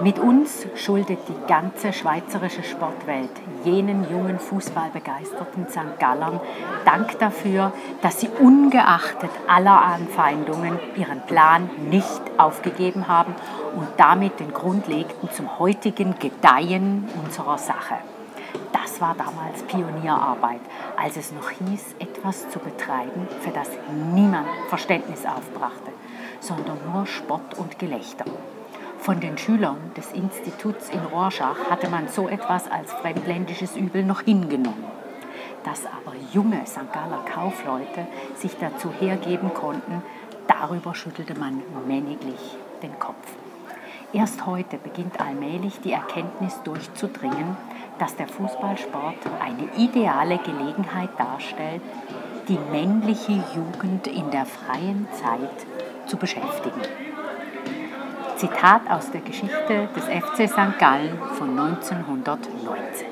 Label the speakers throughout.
Speaker 1: Mit uns schuldet die ganze schweizerische Sportwelt jenen jungen Fußballbegeisterten St. Gallern Dank dafür, dass sie ungeachtet aller Anfeindungen ihren Plan nicht aufgegeben haben und damit den Grund legten zum heutigen Gedeihen unserer Sache. Das war damals Pionierarbeit, als es noch hieß, etwas zu betreiben, für das niemand Verständnis aufbrachte, sondern nur Spott und Gelächter. Von den Schülern des Instituts in Rorschach hatte man so etwas als fremdländisches Übel noch hingenommen. Dass aber junge St. Galler Kaufleute sich dazu hergeben konnten, darüber schüttelte man männiglich den Kopf. Erst heute beginnt allmählich die Erkenntnis durchzudringen, dass der Fußballsport eine ideale Gelegenheit darstellt, die männliche Jugend in der freien Zeit zu beschäftigen. Zitat aus der Geschichte des FC St. Gallen von 1919.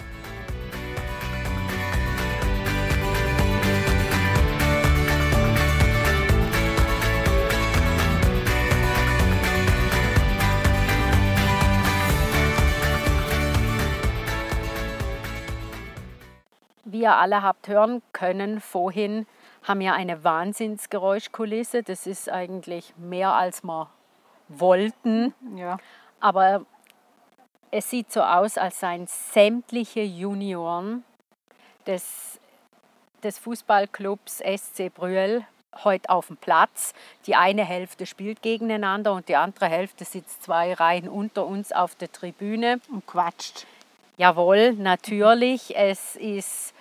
Speaker 1: Ihr alle habt hören können vorhin, haben wir eine Wahnsinnsgeräuschkulisse. Das ist eigentlich mehr als wir wollten. Ja. Aber es sieht so aus, als seien sämtliche Junioren des, des Fußballclubs SC Brühl heute auf dem Platz. Die eine Hälfte spielt gegeneinander und die andere Hälfte sitzt zwei Reihen unter uns auf der Tribüne.
Speaker 2: Und quatscht.
Speaker 1: Jawohl, natürlich. Es ist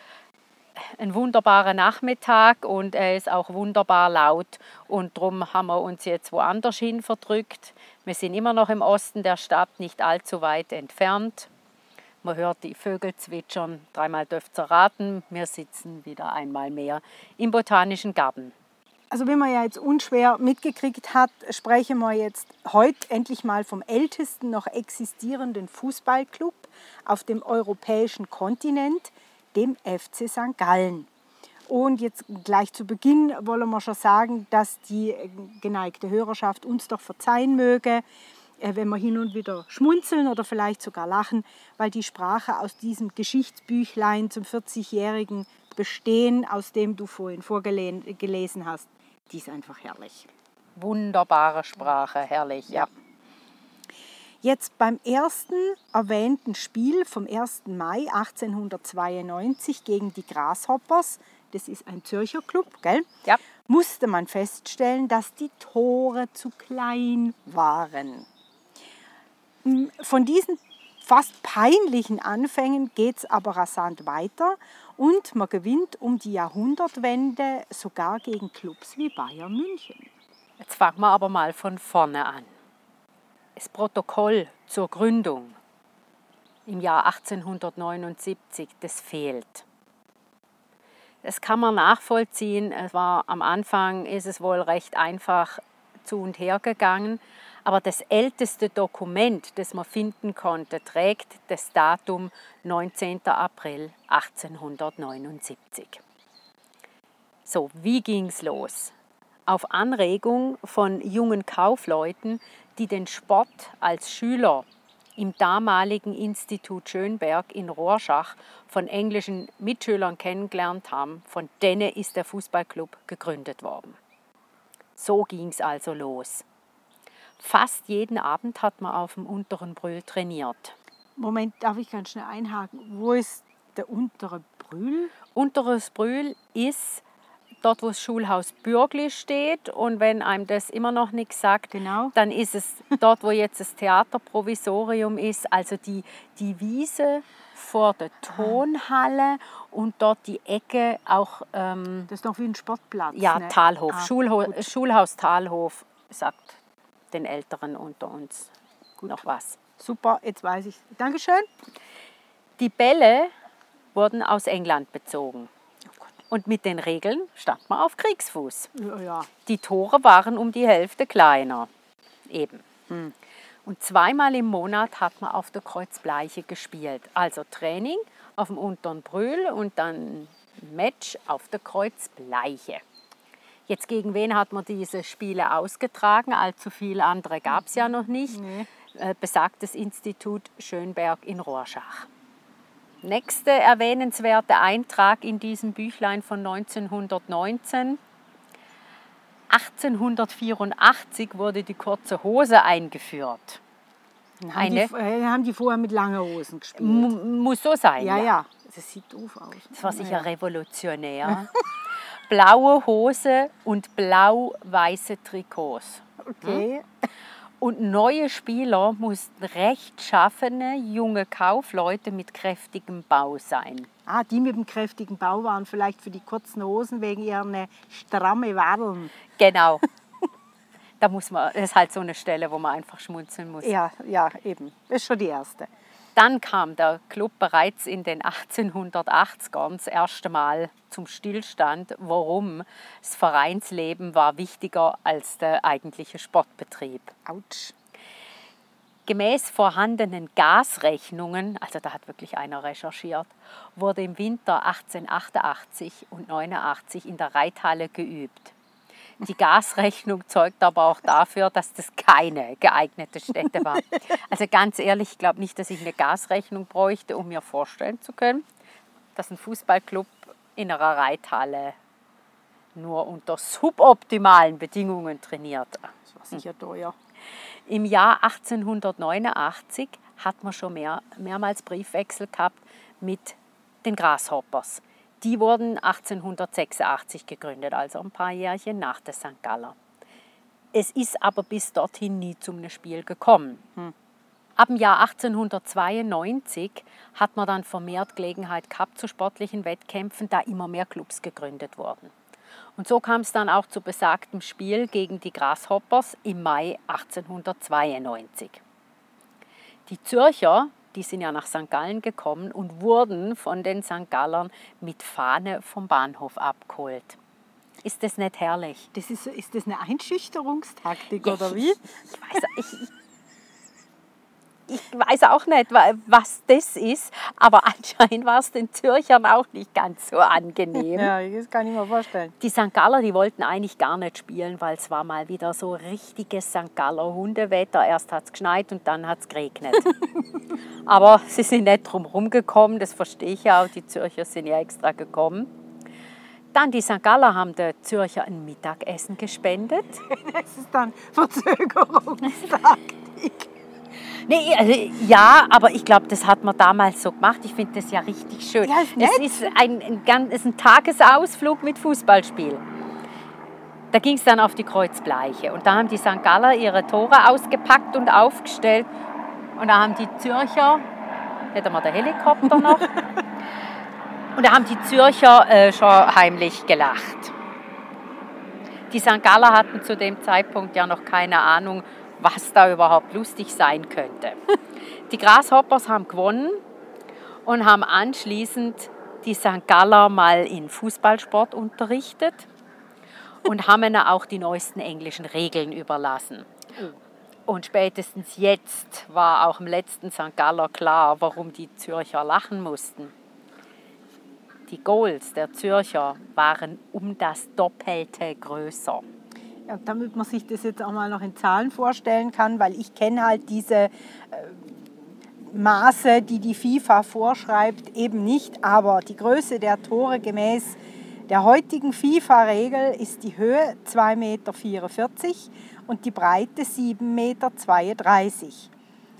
Speaker 1: ein wunderbarer Nachmittag und er ist auch wunderbar laut und darum haben wir uns jetzt woanders hin verdrückt. Wir sind immer noch im Osten der Stadt, nicht allzu weit entfernt. Man hört die Vögel zwitschern, dreimal dürft ihr raten, wir sitzen wieder einmal mehr im Botanischen Garten.
Speaker 2: Also wie man ja jetzt unschwer mitgekriegt hat, sprechen wir jetzt heute endlich mal vom ältesten noch existierenden Fußballclub auf dem europäischen Kontinent, dem FC St. Gallen. Und jetzt gleich zu Beginn wollen wir schon sagen, dass die geneigte Hörerschaft uns doch verzeihen möge, äh, wenn wir hin und wieder schmunzeln oder vielleicht sogar lachen, weil die Sprache aus diesem Geschichtsbüchlein zum 40-jährigen Bestehen, aus dem du vorhin vorgelesen hast, die ist einfach herrlich.
Speaker 1: Wunderbare Sprache, herrlich, ja.
Speaker 2: Jetzt beim ersten erwähnten Spiel vom 1. Mai 1892 gegen die Grasshoppers, das ist ein Zürcher Club, gell?
Speaker 1: Ja.
Speaker 2: musste man feststellen, dass die Tore zu klein waren. Hm, von diesen fast peinlichen Anfängen geht es aber rasant weiter und man gewinnt um die Jahrhundertwende sogar gegen Clubs wie Bayern München.
Speaker 1: Jetzt fangen wir aber mal von vorne an das Protokoll zur Gründung im Jahr 1879, das fehlt. Das kann man nachvollziehen. Es war am Anfang ist es wohl recht einfach zu und her gegangen, aber das älteste Dokument, das man finden konnte, trägt das Datum 19. April 1879. So, wie ging's los? Auf Anregung von jungen Kaufleuten die den Sport als Schüler im damaligen Institut Schönberg in Rorschach von englischen Mitschülern kennengelernt haben, von denen ist der Fußballclub gegründet worden. So ging es also los. Fast jeden Abend hat man auf dem unteren Brühl trainiert.
Speaker 2: Moment, darf ich ganz schnell einhaken? Wo ist der untere Brühl?
Speaker 1: Unteres Brühl ist dort wo das Schulhaus Bürgli steht. Und wenn einem das immer noch nichts sagt,
Speaker 2: Genau.
Speaker 1: dann ist es dort, wo jetzt das Theaterprovisorium ist, also die, die Wiese vor der Tonhalle und dort die Ecke auch ähm,
Speaker 2: Das ist doch wie ein Sportplatz.
Speaker 1: ja,
Speaker 2: ne?
Speaker 1: Talhof,
Speaker 2: Ah,
Speaker 1: Schulho
Speaker 2: gut.
Speaker 1: Schulhaus Talhof, sagt den Älteren unter uns noch was.
Speaker 2: Super, jetzt weiß ich. Dankeschön.
Speaker 1: Die Bälle wurden aus England bezogen. Und mit den Regeln stand man auf Kriegsfuß.
Speaker 2: Ja, ja.
Speaker 1: Die Tore waren um die Hälfte kleiner. Eben. Und zweimal im Monat hat man auf der Kreuzbleiche gespielt. Also Training auf dem unteren Brühl und dann Match auf der Kreuzbleiche. Jetzt gegen wen hat man diese Spiele ausgetragen? Allzu viele andere gab es ja noch nicht.
Speaker 2: Nee.
Speaker 1: Äh, Besagtes Institut Schönberg in Rorschach. Nächste erwähnenswerte Eintrag in diesem Büchlein von 1919. 1884 wurde die kurze Hose eingeführt.
Speaker 2: Haben,
Speaker 1: Eine-
Speaker 2: die, äh, haben die vorher mit langen Hosen gespielt.
Speaker 1: Muss so sein.
Speaker 2: ja, ja. Das sieht doof aus.
Speaker 1: Das war sicher
Speaker 2: Ja.
Speaker 1: revolutionär. Blaue Hose und blau-weiße Trikots.
Speaker 2: Okay.
Speaker 1: Und neue Spieler mussten rechtschaffene junge Kaufleute mit kräftigem Bau sein.
Speaker 2: Ah, die mit dem kräftigen Bau waren vielleicht für die kurzen Hosen wegen ihrer ne stramme Wadeln.
Speaker 1: Genau. da muss man, das ist halt so eine Stelle, wo man einfach schmunzeln muss.
Speaker 2: Ja, ja, eben. Das ist schon die erste.
Speaker 1: Dann kam der Club bereits in den 1880ern das erste Mal zum Stillstand. Warum? Das Vereinsleben war wichtiger als der eigentliche Sportbetrieb.
Speaker 2: Autsch.
Speaker 1: Gemäß vorhandenen Gasrechnungen, also da hat wirklich einer recherchiert, wurde im Winter 1888 und 89 in der Reithalle geübt. Die Gasrechnung zeugt aber auch dafür, dass das keine geeignete Stätte war. Also ganz ehrlich, ich glaube nicht, dass ich eine Gasrechnung bräuchte, um mir vorstellen zu können, dass ein Fußballclub in einer Reithalle nur unter suboptimalen Bedingungen trainiert.
Speaker 2: Das war sicher teuer.
Speaker 1: Im Jahr 1889 hat man schon mehr, mehrmals Briefwechsel gehabt mit den Grasshoppers. Die wurden 1886 gegründet, also ein paar Jährchen nach der St. Galler. Es ist aber bis dorthin nie zum Spiel gekommen. Ab dem Jahr 1892 hat man dann vermehrt Gelegenheit gehabt zu sportlichen Wettkämpfen, da immer mehr Clubs gegründet wurden. Und so kam es dann auch zu besagtem Spiel gegen die Grasshoppers im Mai 1892. Die Zürcher, die sind ja nach St. Gallen gekommen und wurden von den St. Gallern mit Fahne vom Bahnhof abgeholt. Ist das nicht herrlich?
Speaker 2: Das ist, ist das eine Einschüchterungstaktik
Speaker 1: Ja,
Speaker 2: oder wie?
Speaker 1: Ich, ich, weiß, ich, ich weiß auch nicht, wa- was das ist, aber anscheinend war es den Zürchern auch nicht ganz so angenehm.
Speaker 2: Ja, das kann ich mir vorstellen.
Speaker 1: Die St. Galler, die wollten eigentlich gar nicht spielen, weil es war mal wieder so richtiges St. Galler Hundewetter. Erst hat es geschneit und dann hat es geregnet. Aber sie sind nicht drum rumgekommen, das verstehe ich ja auch. Die Zürcher sind ja extra gekommen. Dann die St. Galler haben der Zürcher ein Mittagessen gespendet.
Speaker 2: Das ist dann Verzögerungstaktik.
Speaker 1: Nee, also, ja, aber ich glaube, das hat man damals so gemacht. Ich finde das ja richtig schön.
Speaker 2: Ja, ist nett.
Speaker 1: es ist ein, ein, ist ein Tagesausflug mit Fußballspiel. Da ging es dann auf die Kreuzbleiche. Und da haben die St. Galler ihre Tore ausgepackt und aufgestellt. Und da haben die Zürcher, hätten wir der Helikopter noch, und da haben die Zürcher äh, schon heimlich gelacht. Die St. Galler hatten zu dem Zeitpunkt ja noch keine Ahnung, was da überhaupt lustig sein könnte. Die Grasshoppers haben gewonnen und haben anschließend die St. Galler mal in Fußballsport unterrichtet und haben ihnen auch die neuesten englischen Regeln überlassen. Und spätestens jetzt war auch im letzten St. Galler klar, warum die Zürcher lachen mussten. Die Goals der Zürcher waren um das Doppelte größer.
Speaker 2: Damit man sich das jetzt auch mal noch in Zahlen vorstellen kann, weil ich kenne halt diese äh, Maße, die die FIFA vorschreibt, eben nicht. Aber die Größe der Tore gemäß der heutigen FIFA-Regel ist die Höhe 2,44 Meter und die Breite 7,32 Meter.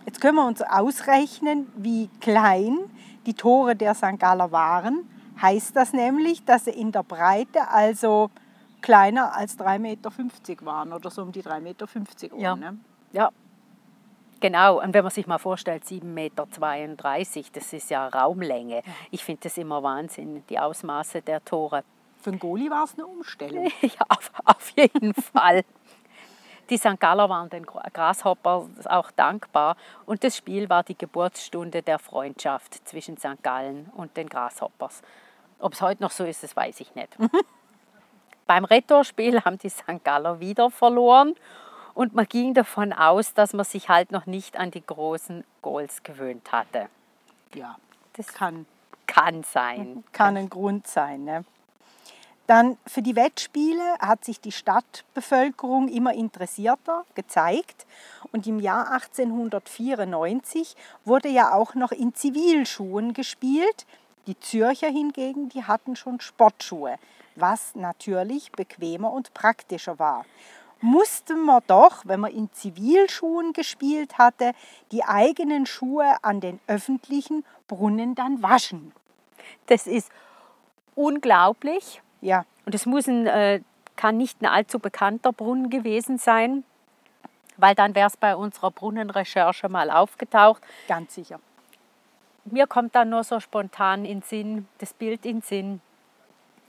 Speaker 2: Jetzt können wir uns ausrechnen, wie klein die Tore der St. Galler waren. heißt das nämlich, dass sie in der Breite also kleiner als 3,50 Meter waren oder so um die 3,50 Meter rum.
Speaker 1: Ja.
Speaker 2: Ne?
Speaker 1: Ja, genau. Und wenn man sich mal vorstellt, 7,32 Meter, das ist ja Raumlänge. Ich finde das immer Wahnsinn, die Ausmaße der Tore.
Speaker 2: Für den Goalie war es eine Umstellung.
Speaker 1: Ja, auf, auf jeden Fall. Die St. Galler waren den Grasshoppers auch dankbar und das Spiel war die Geburtsstunde der Freundschaft zwischen St. Gallen und den Grasshoppers. Ob es heute noch so ist, das weiß ich nicht. Beim Retourspiel haben die St. Galler wieder verloren und man ging davon aus, dass man sich halt noch nicht an die großen Goals gewöhnt hatte.
Speaker 2: Ja,
Speaker 1: Das
Speaker 2: kann,
Speaker 1: kann sein.
Speaker 2: kann ein Grund sein. Ne? Dann für die Wettspiele hat sich die Stadtbevölkerung immer interessierter gezeigt und im Jahr 1894 wurde ja auch noch in Zivilschuhen gespielt. Die Zürcher hingegen, die hatten schon Sportschuhe, was natürlich bequemer und praktischer war. Musste man doch, wenn man in Zivilschuhen gespielt hatte, die eigenen Schuhe an den öffentlichen Brunnen dann waschen.
Speaker 1: Das ist unglaublich.
Speaker 2: Ja,
Speaker 1: Und es muss ein, äh, kann nicht ein allzu bekannter Brunnen gewesen sein, weil dann wäre es bei unserer Brunnenrecherche mal aufgetaucht.
Speaker 2: ganz sicher.
Speaker 1: Mir kommt dann nur so spontan in Sinn, das Bild in Sinn.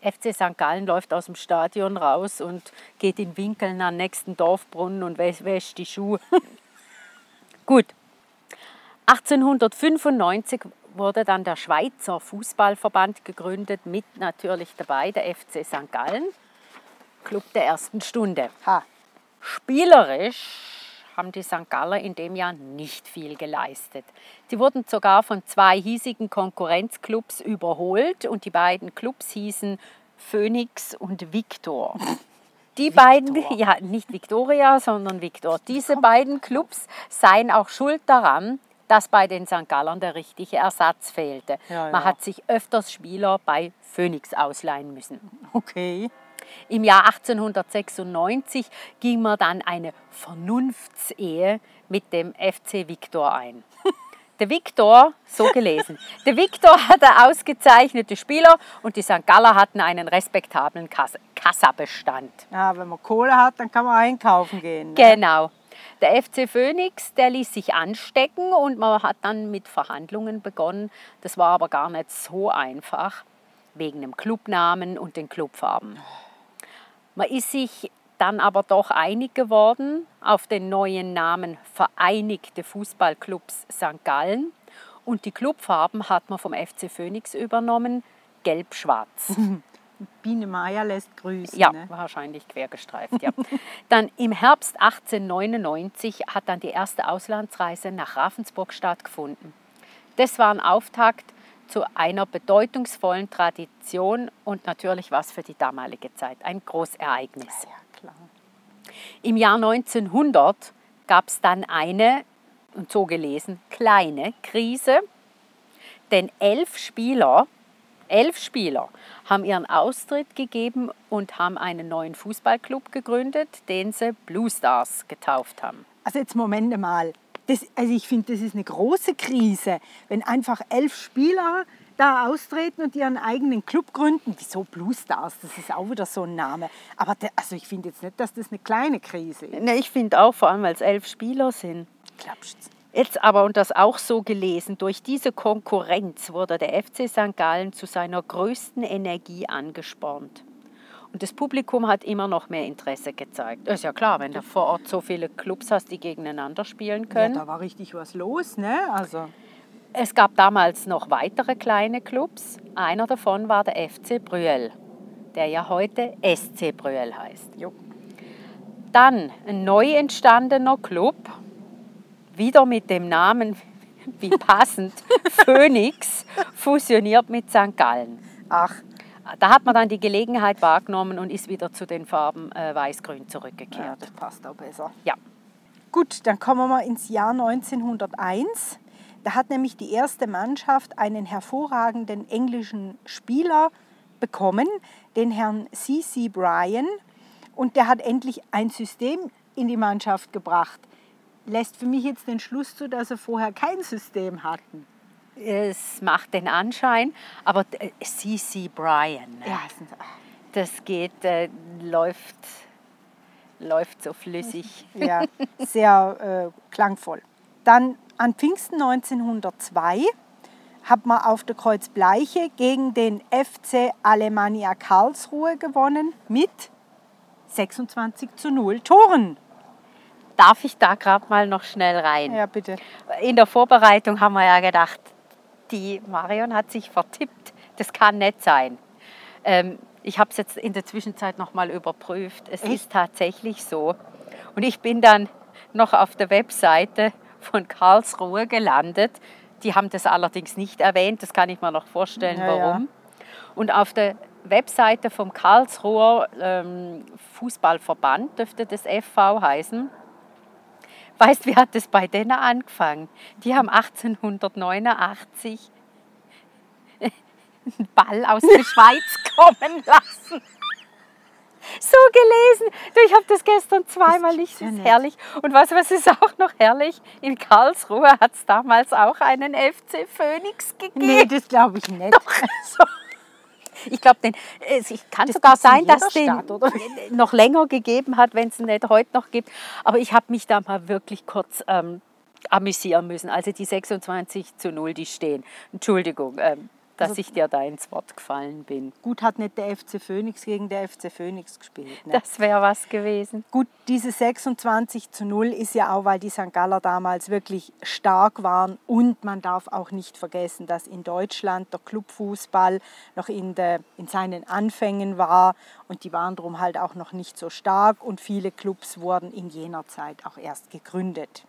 Speaker 1: FC St. Gallen läuft aus dem Stadion raus und geht in Winkeln an den nächsten Dorfbrunnen und wäscht wäscht die Schuhe. Gut. 1895 wurde dann der Schweizer Fußballverband gegründet, mit natürlich dabei der FC St. Gallen, Club der ersten Stunde.
Speaker 2: Ha,
Speaker 1: Spielerisch haben die St. Galler in dem Jahr nicht viel geleistet. Sie wurden sogar von zwei hiesigen Konkurrenzclubs überholt und die beiden Clubs hießen Phoenix und Victor. Die beiden, ja nicht Victoria, sondern Victor, diese beiden Clubs seien auch schuld daran, dass bei den St. Gallern der richtige Ersatz fehlte.
Speaker 2: Ja,
Speaker 1: Man
Speaker 2: ja.
Speaker 1: hat sich öfters Spieler bei Phoenix ausleihen müssen.
Speaker 2: okay.
Speaker 1: Im Jahr 1896 ging man dann eine Vernunftsehe mit dem FC Victor ein. Der Victor, so gelesen, der Victor hatte ausgezeichnete Spieler und die St. Galler hatten einen respektablen Kass- Kassabestand.
Speaker 2: Ja, wenn man Kohle hat, dann kann man einkaufen gehen. Ne?
Speaker 1: Genau. Der FC Phoenix, der ließ sich anstecken und man hat dann mit Verhandlungen begonnen. Das war aber gar nicht so einfach, wegen dem Clubnamen und den Clubfarben. Man ist sich dann aber doch einig geworden auf den neuen Namen Vereinigte Fußballclubs St. Gallen. Und die Clubfarben hat man vom FC Phoenix übernommen, gelb-schwarz.
Speaker 2: Biene Meier lässt grüßen.
Speaker 1: Ja,
Speaker 2: Ne?
Speaker 1: wahrscheinlich quergestreift. Ja. dann im Herbst 1899 hat dann die erste Auslandsreise nach Ravensburg stattgefunden. Das war ein Auftakt zu einer bedeutungsvollen Tradition und natürlich was für die damalige Zeit ein Großereignis.
Speaker 2: Ja, klar.
Speaker 1: Im Jahr 1900 gab es dann eine, und so gelesen, kleine Krise, denn elf Spieler, elf Spieler haben ihren Austritt gegeben und haben einen neuen Fußballclub gegründet, den sie Blue Stars getauft haben.
Speaker 2: Also jetzt Moment mal. Das, also ich finde, das ist eine große Krise, wenn einfach elf Spieler da austreten und ihren eigenen Club gründen. Wieso Blue Stars? Das ist auch wieder so ein Name. Aber der, also ich finde jetzt nicht, dass das eine kleine Krise ist.
Speaker 1: Ne, ich finde auch, vor allem weil es elf Spieler sind.
Speaker 2: Klapscht's.
Speaker 1: Jetzt aber, und das auch so gelesen, durch diese Konkurrenz wurde der FC St. Gallen zu seiner größten Energie angespornt. Und das Publikum hat immer noch mehr Interesse gezeigt. Ist ja klar, wenn du vor Ort so viele Clubs hast, die gegeneinander spielen
Speaker 2: Ja,
Speaker 1: können.
Speaker 2: da war richtig was los, ne? Also
Speaker 1: Es gab damals noch weitere kleine Clubs. Einer davon war der FC Brüel, der ja heute SC Brüel heißt.
Speaker 2: jo.
Speaker 1: Dann ein neu entstandener Club, wieder mit dem Namen, wie passend, Phoenix, fusioniert mit St. Gallen.
Speaker 2: Ach,
Speaker 1: Da hat man dann die Gelegenheit wahrgenommen und ist wieder zu den Farben äh, weiß-grün
Speaker 2: ja,
Speaker 1: zurückgekehrt.
Speaker 2: das passt auch besser.
Speaker 1: Ja.
Speaker 2: Gut, dann kommen wir mal ins Jahr 1901. Da hat nämlich die erste Mannschaft einen hervorragenden englischen Spieler bekommen, den Herrn C.C. Bryan. Und der hat endlich ein System in die Mannschaft gebracht. Lässt für mich jetzt den Schluss zu, dass sie vorher kein System hatten.
Speaker 1: Es macht den Anschein, aber äh, C.C. Bryan, ne?
Speaker 2: Ja, sind-
Speaker 1: das geht, äh, läuft, läuft so flüssig.
Speaker 2: ja sehr äh, klangvoll. Dann an Pfingsten 1902 hat man auf der Kreuz Bleiche gegen den FC Alemannia Karlsruhe gewonnen mit 26 zu 0 Toren.
Speaker 1: Darf ich da gerade mal noch schnell rein?
Speaker 2: Ja, bitte.
Speaker 1: In der Vorbereitung haben wir ja gedacht, die Marion hat sich vertippt. Das kann nicht sein. Ähm, ich habe es jetzt in der Zwischenzeit noch mal überprüft. Es
Speaker 2: Echt?
Speaker 1: ist tatsächlich so. Und ich bin dann noch auf der Webseite von Karlsruhe gelandet. Die haben das allerdings nicht erwähnt. Das kann ich mir noch vorstellen,
Speaker 2: Ja, ja.
Speaker 1: warum. Und auf der Webseite vom Karlsruher ähm, Fußballverband dürfte das FV heißen. Weißt, wie hat das bei denen angefangen? Die haben 1889 einen Ball aus der Schweiz kommen lassen. So gelesen. Ich habe das gestern zweimal nicht. Das ist herrlich. Und was, was ist auch noch herrlich? In Karlsruhe hat es damals auch einen FC Phoenix gegeben.
Speaker 2: Nee, das glaube ich nicht.
Speaker 1: Ich glaube, es kann sogar sein, dass
Speaker 2: jeder
Speaker 1: den
Speaker 2: oder?
Speaker 1: noch länger gegeben hat, wenn es ihn nicht heute noch gibt. Aber ich habe mich da mal wirklich kurz ähm, amüsieren müssen. Also die 26 zu 0, die stehen. Entschuldigung, ähm, dass
Speaker 2: Also-
Speaker 1: ich dir da ins Wort gefallen bin.
Speaker 2: Gut hat nicht der FC Phoenix gegen der FC Phoenix gespielt. Ne?
Speaker 1: Das wäre was gewesen.
Speaker 2: Gut, diese 26 zu 0 ist ja auch, weil die St. Galler damals wirklich stark waren. Und man darf auch nicht vergessen, dass in Deutschland der Clubfußball noch in, der, in seinen Anfängen war. Und die waren darum halt auch noch nicht so stark. Und viele Clubs wurden in jener Zeit auch erst gegründet.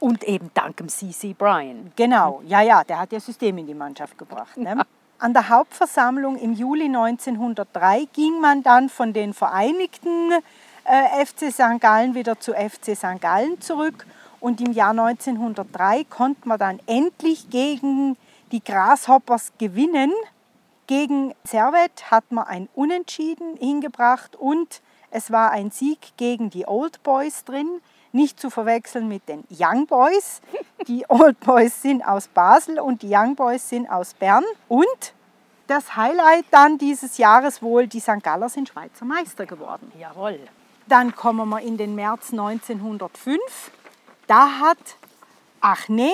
Speaker 1: Und eben dank dem C.C. Bryan.
Speaker 2: Genau, ja, ja, der hat ja System in die Mannschaft gebracht. Ne? An der Hauptversammlung im Juli 1903 ging man dann von den Vereinigten äh, FC St. Gallen wieder zu FC St. Gallen zurück. Und im Jahr 1903 konnte man dann endlich gegen die Grasshoppers gewinnen. Gegen Servet hat man ein Unentschieden hingebracht und es war ein Sieg gegen die Old Boys drin. Nicht zu verwechseln mit den Young Boys. Die Old Boys sind aus Basel und die Young Boys sind aus Bern. Und das Highlight dann dieses Jahres wohl, die St. Galler sind Schweizer Meister geworden.
Speaker 1: Jawohl.
Speaker 2: Dann kommen wir in den März 1905. Da hat, ach nee,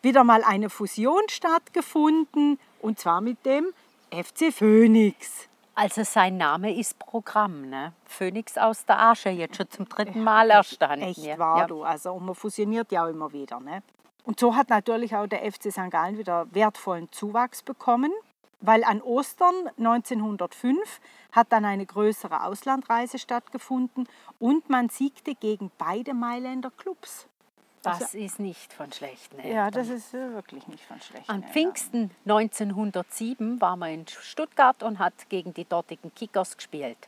Speaker 2: wieder mal eine Fusion stattgefunden und zwar mit dem FC Phoenix.
Speaker 1: Also sein Name ist Programm, ne? Phoenix aus der Asche, jetzt schon zum dritten Mal erstanden.
Speaker 2: Echt
Speaker 1: ja.
Speaker 2: wahr,
Speaker 1: ja.
Speaker 2: du. Also, und man fusioniert ja auch immer wieder. Ne? Und so hat natürlich auch der FC St. Gallen wieder wertvollen Zuwachs bekommen, weil an Ostern 1905 hat dann eine größere Auslandreise stattgefunden und man siegte gegen beide Mailänder Clubs.
Speaker 1: Das ist nicht von schlechten Eltern.
Speaker 2: Ja, das ist wirklich nicht von schlecht.
Speaker 1: Am Pfingsten 1907 war man in Stuttgart und hat gegen die dortigen Kickers gespielt.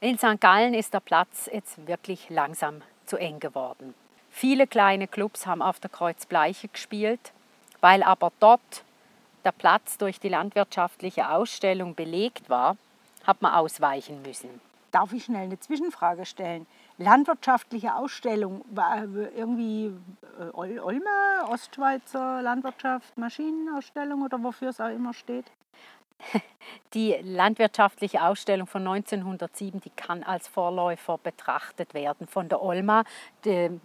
Speaker 1: In St. Gallen ist der Platz jetzt wirklich langsam zu eng geworden. Viele kleine Clubs haben auf der Kreuzbleiche gespielt, weil aber dort der Platz durch die landwirtschaftliche Ausstellung belegt war, hat man ausweichen müssen.
Speaker 2: Darf ich schnell eine Zwischenfrage stellen? Landwirtschaftliche Ausstellung, war irgendwie äh, Ol- Olme, Ostschweizer Landwirtschaft, Maschinenausstellung oder wofür es auch immer steht?
Speaker 1: Die landwirtschaftliche Ausstellung von 1907, die kann als Vorläufer betrachtet werden von der Olma. Die,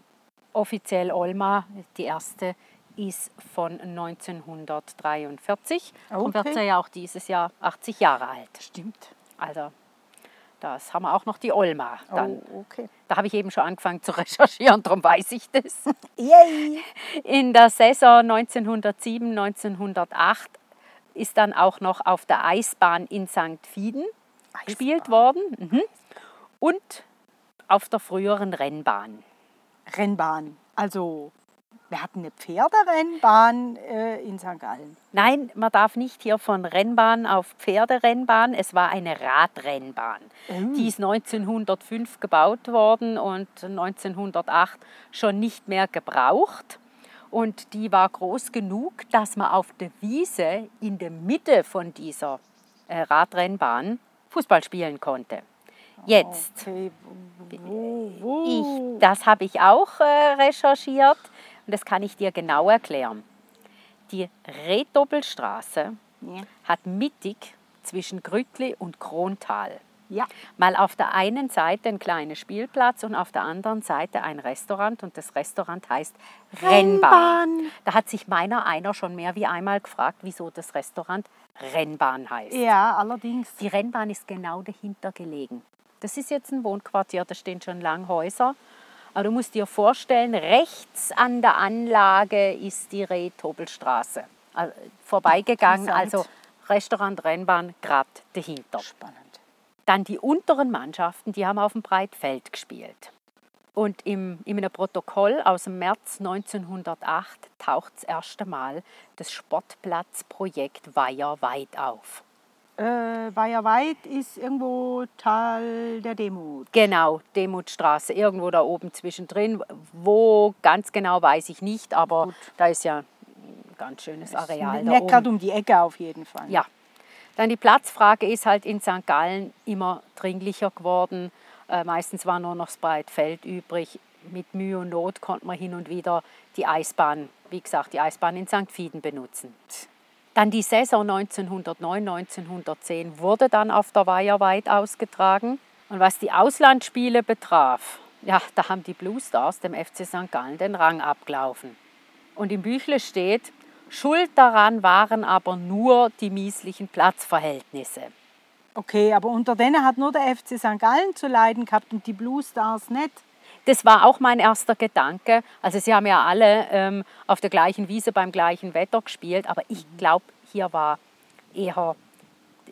Speaker 1: offiziell Olma, die erste, ist von 1943 und wird
Speaker 2: Okay.
Speaker 1: sie ja auch dieses Jahr 80 Jahre alt.
Speaker 2: Stimmt.
Speaker 1: Also das haben wir auch noch die Olma. Dann.
Speaker 2: Oh, okay.
Speaker 1: Da habe ich eben schon angefangen zu recherchieren, darum weiß ich das.
Speaker 2: Yay!
Speaker 1: In der Saison 1907, 1908 ist dann auch noch auf der Eisbahn in St. Fieden gespielt worden mhm. und auf der früheren Rennbahn.
Speaker 2: Rennbahn. Also, wir hatten eine Pferderennbahn äh, in St. Gallen.
Speaker 1: Nein, man darf nicht hier von Rennbahn auf Pferderennbahn. Es war eine Radrennbahn. Die ist 1905 gebaut worden und 1908 schon nicht mehr gebraucht. Und die war groß genug, dass man auf der Wiese in der Mitte von dieser äh, Radrennbahn Fußball spielen konnte. Jetzt,
Speaker 2: Okay, wo, wo?
Speaker 1: ich, das habe ich auch äh, recherchiert und das kann ich dir genau erklären. Die Rehdoppelstraße
Speaker 2: Ja.
Speaker 1: hat mittig zwischen Grütli und Krontal
Speaker 2: Ja.
Speaker 1: mal auf der einen Seite ein kleiner Spielplatz und auf der anderen Seite ein Restaurant und das Restaurant heißt Rennbahn.
Speaker 2: Rennbahn.
Speaker 1: Da hat sich meiner einer schon mehr wie einmal gefragt, wieso das Restaurant Rennbahn heißt.
Speaker 2: Ja, allerdings.
Speaker 1: Die Rennbahn ist genau dahinter gelegen. Das ist jetzt ein Wohnquartier, da stehen schon lange Häuser. Aber du musst dir vorstellen, rechts an der Anlage ist die Rehtobbelstraße. Also vorbeigegangen,
Speaker 2: Interessant.
Speaker 1: also Restaurant Rennbahn gerade dahinter.
Speaker 2: Spannend.
Speaker 1: Dann die unteren Mannschaften, die haben auf dem Breitfeld gespielt. Und im, in einem Protokoll aus dem März 1908 taucht das erste Mal das Sportplatzprojekt Weiherweit auf.
Speaker 2: Äh, Weiherweit ist irgendwo Tal der Demut.
Speaker 1: Genau, Demutstraße, irgendwo da oben zwischendrin. Wo ganz genau weiß ich nicht, aber
Speaker 2: Gut.
Speaker 1: da ist ja ein ganz schönes Areal da
Speaker 2: Nicht gerade um die Ecke auf jeden Fall.
Speaker 1: Ja. Dann die Platzfrage ist halt in St. Gallen immer dringlicher geworden. Äh, meistens war nur noch das Breitfeld übrig. Mit Mühe und Not konnte man hin und wieder die Eisbahn, wie gesagt, die Eisbahn in St. Fieden benutzen. Dann die Saison 1909, 1910 wurde dann auf der Weiherweit ausgetragen. Und was die Auslandsspiele betraf, ja, da haben die Blue Stars dem FC St. Gallen den Rang abgelaufen. Und im Büchle steht, Schuld daran waren aber nur die mieslichen Platzverhältnisse.
Speaker 2: Okay, aber unter denen hat nur der FC St. Gallen zu leiden gehabt und die Blue Stars nicht.
Speaker 1: Das war auch mein erster Gedanke. Also sie haben ja alle ähm, auf der gleichen Wiese beim gleichen Wetter gespielt, aber ich glaube, hier war eher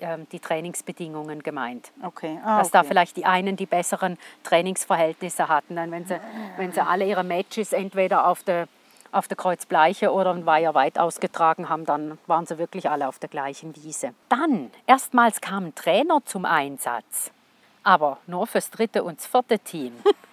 Speaker 1: ähm, die Trainingsbedingungen gemeint.
Speaker 2: Okay. Ah,
Speaker 1: Dass da
Speaker 2: okay.
Speaker 1: vielleicht die einen die besseren Trainingsverhältnisse hatten. Dann, wenn sie, wenn sie alle ihre Matches entweder auf der, auf der Kreuzbleiche oder in Weiherweit ausgetragen haben, dann waren sie wirklich alle auf der gleichen Wiese. Dann, erstmals kam ein Trainer zum Einsatz, aber nur fürs dritte und das vierte Team.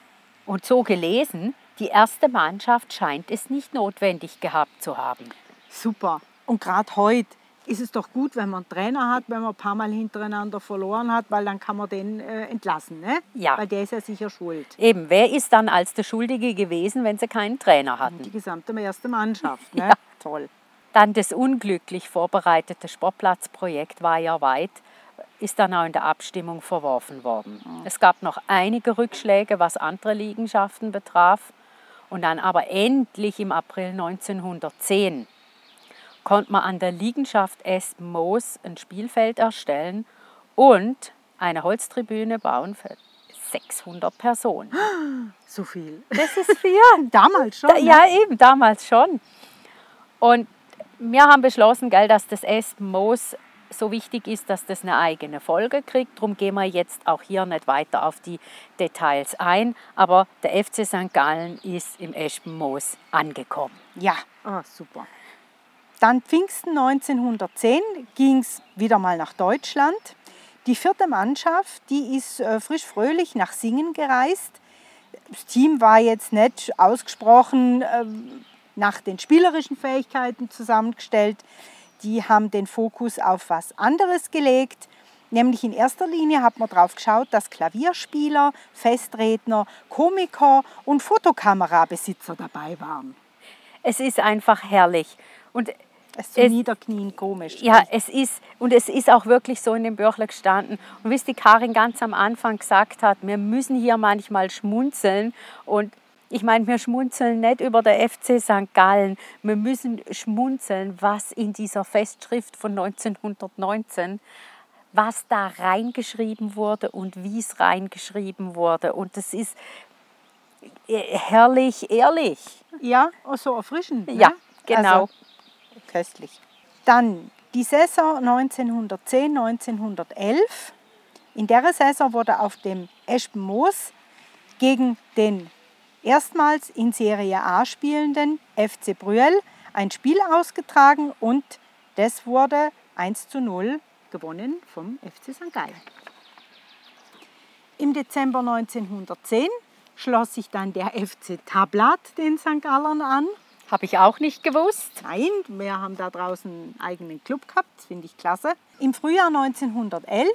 Speaker 1: Und so gelesen, die erste Mannschaft scheint es nicht notwendig gehabt zu haben.
Speaker 2: Super. Und gerade heute ist es doch gut, wenn man einen Trainer hat, wenn man ein paar Mal hintereinander verloren hat, weil dann kann man den äh, entlassen. Ne?
Speaker 1: Ja.
Speaker 2: Weil der ist ja sicher schuld.
Speaker 1: Eben, wer ist dann als der Schuldige gewesen, wenn sie keinen Trainer hatten?
Speaker 2: Die gesamte erste Mannschaft. Ne?
Speaker 1: Ja.
Speaker 2: Toll.
Speaker 1: Dann das unglücklich vorbereitete Sportplatzprojekt war ja weit, ist dann auch in der Abstimmung verworfen worden. Es gab noch einige Rückschläge, was andere Liegenschaften betraf. Und dann aber endlich im April 1910 konnte man an der Liegenschaft Espenmoos ein Spielfeld erstellen und eine Holztribüne bauen für 600 Personen.
Speaker 2: So viel.
Speaker 1: Das ist viel.
Speaker 2: Damals schon.
Speaker 1: Da,
Speaker 2: ne?
Speaker 1: ja, eben, damals schon. Und wir haben beschlossen, gell, dass das Espenmoos so wichtig ist, dass das eine eigene Folge kriegt. Darum gehen wir jetzt auch hier nicht weiter auf die Details ein. Aber der FC St. Gallen ist im Espenmoos angekommen.
Speaker 2: Ja, ah, super. Dann Pfingsten 1910 ging es wieder mal nach Deutschland. Die vierte Mannschaft, die ist äh, frisch fröhlich nach Singen gereist. Das Team war jetzt nicht ausgesprochen ähm, nach den spielerischen Fähigkeiten zusammengestellt. Die haben den Fokus auf was anderes gelegt. Nämlich in erster Linie hat man darauf geschaut, dass Klavierspieler, Festredner, Komiker und Fotokamerabesitzer dabei waren.
Speaker 1: Es ist einfach herrlich. Und
Speaker 2: Es ist
Speaker 1: Es-
Speaker 2: Niederknien komisch.
Speaker 1: Ja, es ist, und es ist auch wirklich so in dem Büchle gestanden. Und wie es die Karin ganz am Anfang gesagt hat, wir müssen hier manchmal schmunzeln. Und ich meine, wir schmunzeln nicht über der FC St. Gallen. Wir müssen schmunzeln, was in dieser Festschrift von 1919, was da reingeschrieben wurde und wie es reingeschrieben wurde. Und das ist äh, herrlich ehrlich.
Speaker 2: Ja, so erfrischend. Ne?
Speaker 1: Ja, genau.
Speaker 2: Also, köstlich. Dann die Saison 1910, 1911. In der Saison wurde auf dem Espenmoos gegen den erstmals in Serie A spielenden FC Brüel ein Spiel ausgetragen und das wurde 1 zu 0 gewonnen vom FC St. Gallen. Im Dezember 1910 schloss sich dann der FC Tablat den St. Gallern an.
Speaker 1: Habe ich auch nicht gewusst.
Speaker 2: Nein, wir haben da draußen einen eigenen Club gehabt, finde ich klasse. Im Frühjahr 1911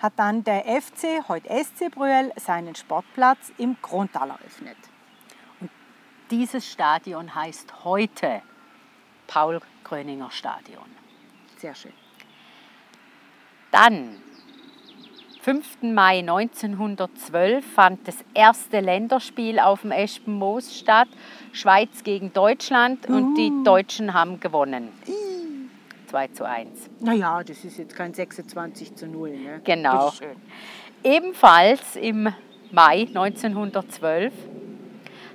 Speaker 2: hat dann der FC, heute SC Brüel, seinen Sportplatz im Krontal eröffnet.
Speaker 1: Dieses Stadion heißt heute Paul-Gröninger Stadion.
Speaker 2: Sehr schön.
Speaker 1: Dann, 5. Mai 1912, fand das erste Länderspiel auf dem Espenmoos statt. Schweiz gegen Deutschland und die Deutschen haben gewonnen. 2 zu 1.
Speaker 2: Naja, das ist jetzt kein 26 zu 0. Ne?
Speaker 1: Genau. Ebenfalls im Mai 1912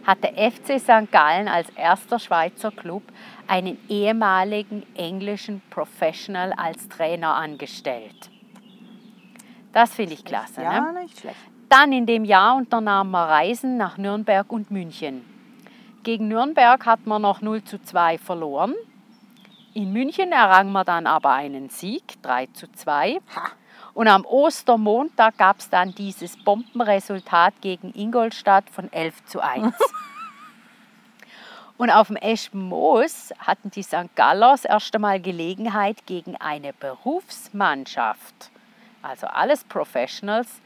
Speaker 1: hat der FC St. Gallen als erster Schweizer Club einen ehemaligen englischen Professional als Trainer angestellt. Das finde ich klasse.
Speaker 2: Ja,
Speaker 1: Ne?
Speaker 2: nicht schlecht.
Speaker 1: Dann in dem Jahr unternahm man Reisen nach Nürnberg und München. Gegen Nürnberg hat man noch 0 zu 2 verloren. In München errang man dann aber einen Sieg, 3 zu 2.
Speaker 2: Ha.
Speaker 1: Und am Ostermontag gab es dann dieses Bombenresultat gegen Ingolstadt von 11 zu 1. Und auf dem Eschenmoos hatten die St. Gallers erst einmal Gelegenheit gegen eine Berufsmannschaft, also alles Professionals,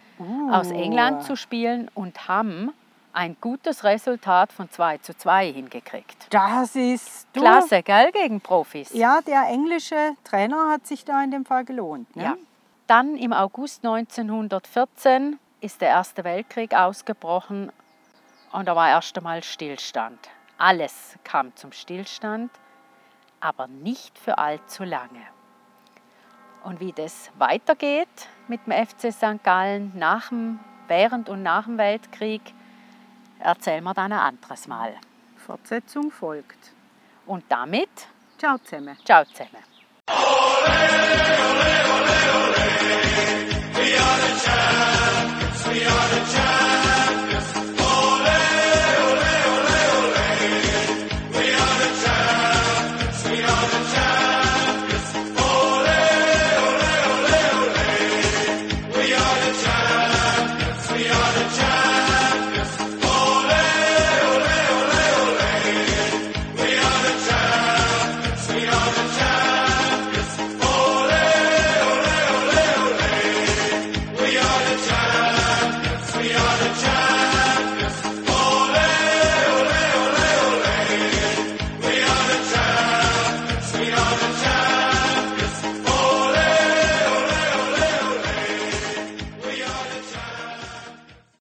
Speaker 1: aus England zu spielen und haben ein gutes Resultat von 2 zu 2 hingekriegt.
Speaker 2: Das ist du,
Speaker 1: Klasse, gell, gegen Profis.
Speaker 2: Ja, der englische Trainer hat sich da in dem Fall gelohnt. Ne?
Speaker 1: Ja. Dann im August 1914 ist der Erste Weltkrieg ausgebrochen und da war erst einmal Stillstand. Alles kam zum Stillstand, aber nicht für allzu lange. Und wie das weitergeht mit dem FC St. Gallen nach dem, während und nach dem Weltkrieg, erzählen wir dann ein anderes Mal.
Speaker 2: Fortsetzung folgt.
Speaker 1: Und damit,
Speaker 2: Ciao zusammen.
Speaker 1: ciao zusammen.